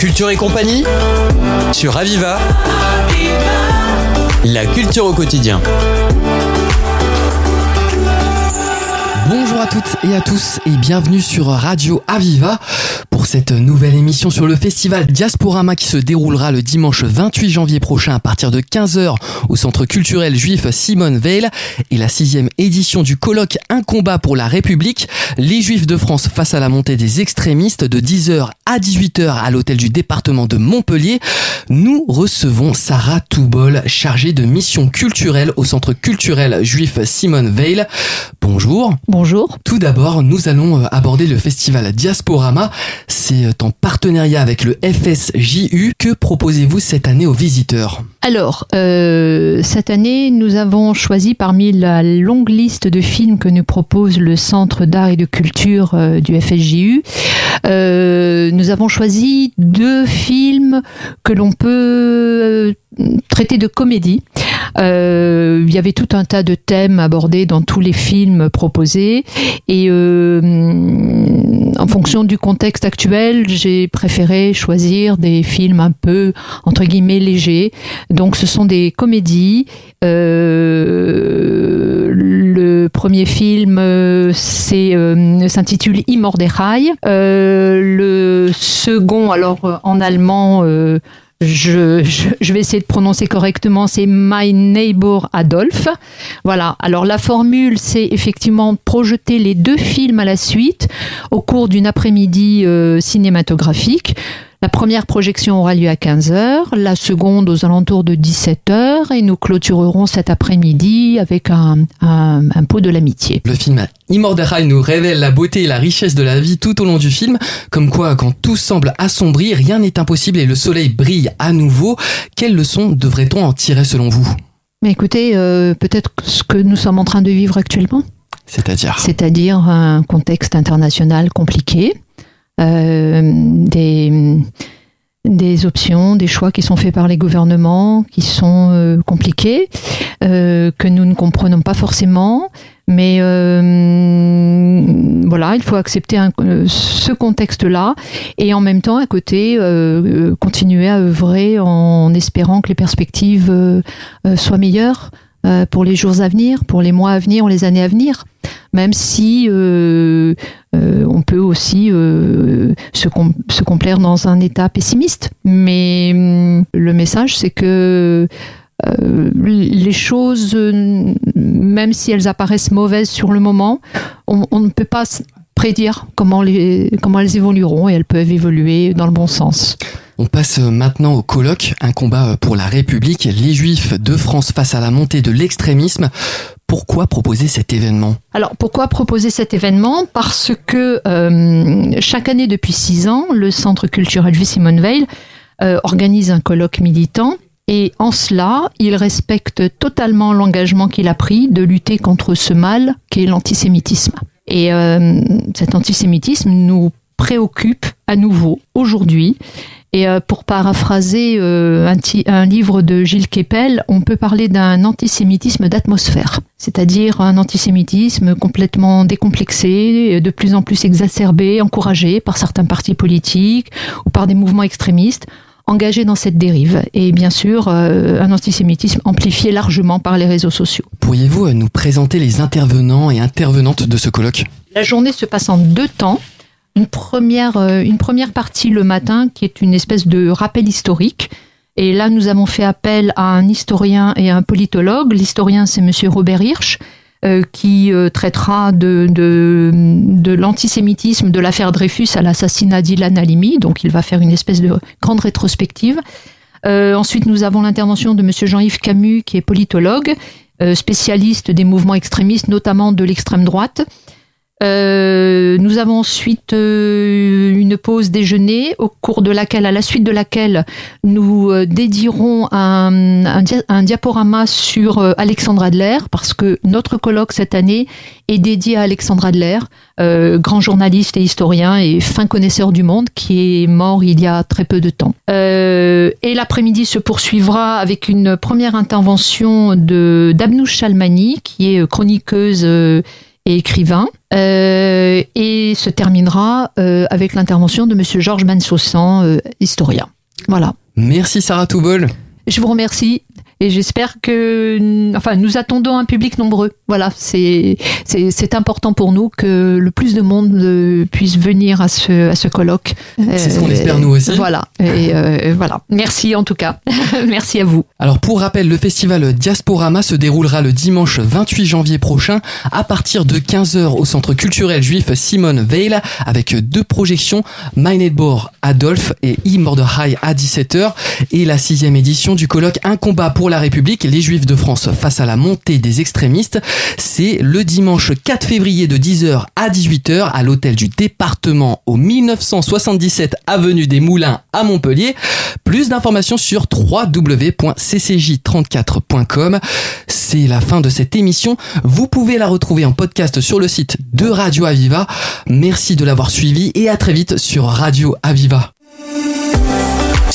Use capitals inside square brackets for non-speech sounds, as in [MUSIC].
Culture et compagnie sur Aviva. La culture au quotidien. Bonjour à toutes et à tous et bienvenue sur Radio Aviva pour cette nouvelle émission sur le festival Diasporama qui se déroulera le dimanche 28 janvier prochain à partir de 15h au centre culturel juif Simone Veil et la sixième édition du colloque Un combat pour la République, les juifs de France face à la montée des extrémistes de 10h à 18h à l'hôtel du département de Montpellier. Nous recevons Sarah Toubol, chargée de mission culturelle au centre culturel juif Simone Veil. Bonjour. Bonjour. Tout d'abord, nous allons aborder le festival Diasporama. C'est euh, en partenariat avec le FSJU. Que proposez-vous cette année aux visiteurs? Alors, euh, cette année, nous avons choisi parmi la longue liste de films que nous propose le Centre d'art et de culture euh, du FSJU, nous avons choisi deux films que l'on peut traiter de comédie. Il y avait tout un tas de thèmes abordés dans tous les films proposés en fonction du contexte actuel, j'ai préféré choisir des films un peu entre guillemets légers. Donc ce sont des comédies. Euh, le premier film euh, c'est euh, s'intitule. Euh, le second, alors euh, en allemand. Je, je, je vais essayer de prononcer correctement, c'est My Neighbor Adolf. Voilà, alors la formule, c'est effectivement projeter les deux films à la suite au cours d'une après-midi euh, cinématographique. La première projection aura lieu à 15h, la seconde aux alentours de 17h et nous clôturerons cet après-midi avec un, un, un pot de l'amitié. Le film Immordechai nous révèle la beauté et la richesse de la vie tout au long du film. Comme quoi, quand tout semble assombri, rien n'est impossible et le soleil brille à nouveau. Quelles leçons devrait-on en tirer selon vous? Mais écoutez, euh, peut-être ce que nous sommes en train de vivre actuellement. C'est-à-dire? C'est-à-dire un contexte international compliqué, des, des options, des choix qui sont faits par les gouvernements, qui sont euh, compliqués, euh, que nous ne comprenons pas forcément. Mais euh, voilà, il faut accepter euh, ce contexte-là et en même temps, à côté, euh, euh, continuer à œuvrer en espérant que les perspectives euh, euh, soient meilleures euh, pour les jours à venir, pour les mois à venir les années à venir. Même si euh, euh, on peut aussi se, com- se complaire dans un état pessimiste. Mais hum, le message, c'est que les choses, même si elles apparaissent mauvaises sur le moment, on, ne peut pas prédire comment elles évolueront et elles peuvent évoluer dans le bon sens. On passe maintenant au colloque, un combat pour la République, les Juifs de France face à la montée de l'extrémisme. Pourquoi proposer cet événement? Alors pourquoi proposer cet événement? Parce que euh, chaque année depuis six ans, le Centre culturel Juif Simone Veil euh, organise un colloque militant. Et en cela, il respecte totalement l'engagement qu'il a pris de lutter contre ce mal qu'est l'antisémitisme. Et euh, cet antisémitisme nous préoccupe à nouveau aujourd'hui. Et euh, pour paraphraser euh, un, un livre de Gilles Kepel, on peut parler d'un antisémitisme d'atmosphère, c'est-à-dire un antisémitisme complètement décomplexé, de plus en plus exacerbé, encouragé par certains partis politiques ou par des mouvements extrémistes engagés dans cette dérive. Et bien sûr, euh, un antisémitisme amplifié largement par les réseaux sociaux. Pourriez-vous euh, nous présenter les intervenants et intervenantes de ce colloque? La journée se passe en deux temps. Une première, euh, une première partie le matin qui est une espèce de rappel historique. Et là, nous avons fait appel à un historien et un politologue. L'historien, c'est Monsieur Robert Hirsch, euh, qui euh, traitera de, de, l'antisémitisme de l'affaire Dreyfus à l'assassinat d'Ilan Halimi. Donc, il va faire une espèce de grande rétrospective. Ensuite, nous avons l'intervention de Monsieur Jean-Yves Camus, qui est politologue, spécialiste des mouvements extrémistes, notamment de l'extrême droite. Euh, nous avons ensuite euh, une pause déjeuner au cours de laquelle, à la suite de laquelle, nous euh, dédierons un, un, dia- un diaporama sur Alexandre Adler parce que notre colloque cette année est dédié à Alexandre Adler, grand journaliste et historien et fin connaisseur du monde qui est mort il y a très peu de temps. Et l'après-midi se poursuivra avec une première intervention de d'Abnouch Chalmani qui est chroniqueuse et écrivain. Euh, et se terminera euh, avec l'intervention de Monsieur Georges Mansossan, euh, historien. Voilà. Merci Sarah Toubol. Je vous remercie et j'espère que, enfin, nous attendons un public nombreux. Voilà, c'est c'est important pour nous que le plus de monde euh, puisse venir à ce à ce colloque. C'est ce qu'on espère nous aussi. Voilà, et euh, voilà. Merci en tout cas. [LAUGHS] Merci à vous. Alors pour rappel, le festival Diasporama se déroulera le dimanche 28 janvier prochain à partir de 15h au centre culturel juif Simone Veil avec deux projections Meinetbor Adolphe et I Mordechai à 17h et la sixième édition du colloque Un combat la République, les Juifs de France face à la montée des extrémistes. C'est le dimanche 4 février de 10h à 18h à l'hôtel du département au 1977 avenue des Moulins à Montpellier. Plus d'informations sur www.ccj34.com. C'est la fin de cette émission. Vous pouvez la retrouver en podcast sur le site de Radio Aviva. Merci de l'avoir suivi et à très vite sur Radio Aviva.